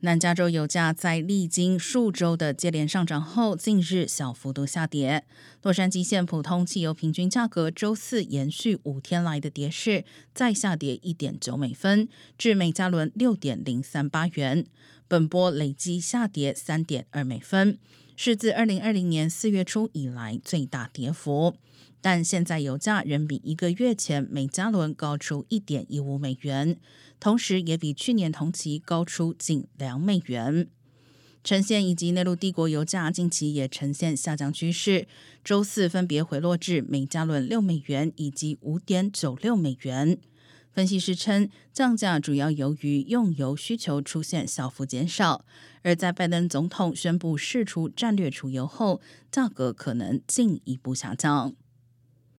南加州油价在历经数周的接连上涨后，近日小幅度下跌。洛杉矶县普通汽油平均价格周四延续五天来的跌势，再下跌一点九美分，至每加仑六点零三八元。本波累计下跌三点二美分，是自二零二零年四月初以来最大跌幅。但现在油价仍比一个月前每加仑高出一点一五美元，同时也比去年同期高出近两美元。呈现以及内陆帝国油价近期也呈现下降趋势，周四分别回落至每加仑六美元以及五点九六美元。分析师称，降价主要由于用油需求出现小幅减少，而在拜登总统宣布释出战略储油后，价格可能进一步下降。